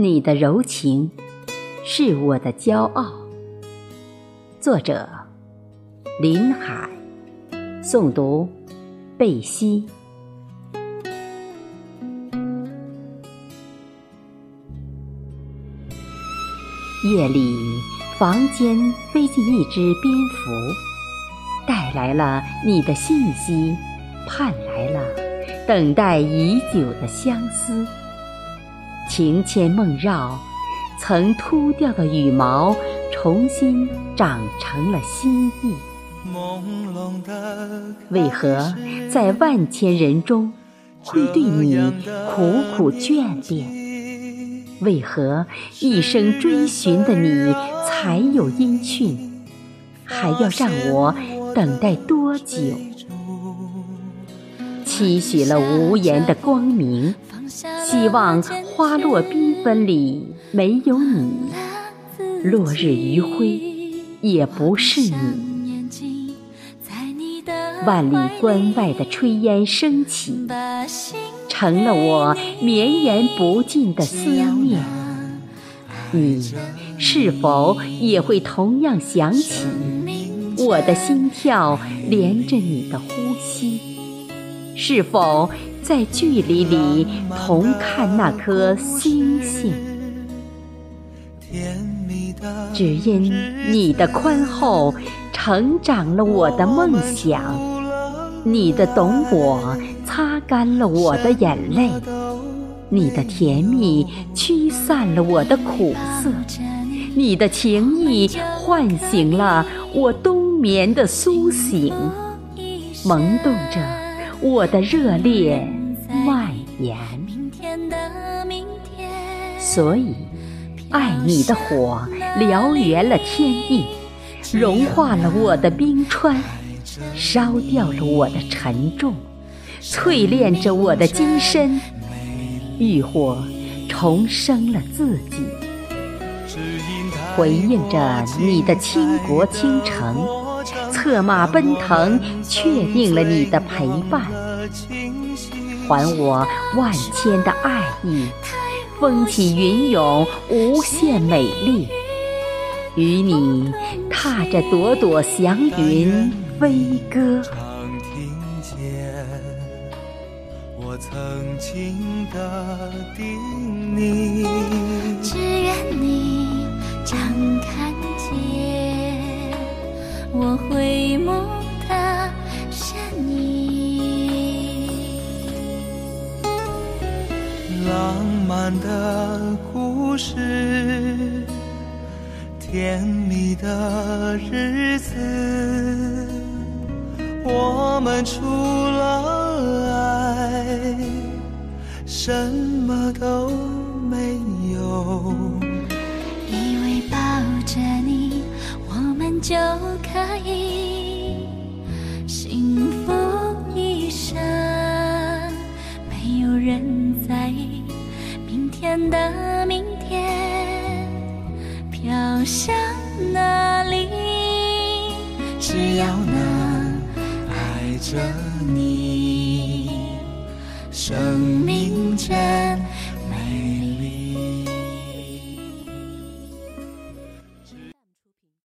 你的柔情是我的骄傲。作者：林海，诵读：贝西。夜里，房间飞进一只蝙蝠，带来了你的信息，盼来了等待已久的相思。情牵梦绕，曾秃掉的羽毛重新长成了新意。为何在万千人中会对你苦苦眷恋？为何一生追寻的你才有音讯？还要让我等待多久？期许了无言的光明。希望花落缤纷里没有你，落日余晖也不是你。万里关外的炊烟升起，成了我绵延不尽的思念。你是否也会同样想起？我的心跳连着你的呼吸，是否？在距离里同看那颗星星，只因你的宽厚，成长了我的梦想；你的懂我，擦干了我的眼泪；你的甜蜜，驱散了我的苦涩；你的情意，唤醒了我冬眠的苏醒，萌动着我的热烈。蔓延，所以爱你的火燎原了天地，融化了我的冰川，烧掉了我的沉重，淬炼着我的金身，浴火重生了自己，回应着你的倾国倾城，策马奔腾，确定了你的陪伴。还我万千的爱意，风起云涌，无限美丽。与你踏着朵朵祥云飞歌。听见我曾经的叮咛，只愿你常看见我回眸。浪漫的故事，甜蜜的日子，我们除了爱，什么都没有。以为抱着你，我们就天的明天飘向哪里？只要能爱着你，生命真。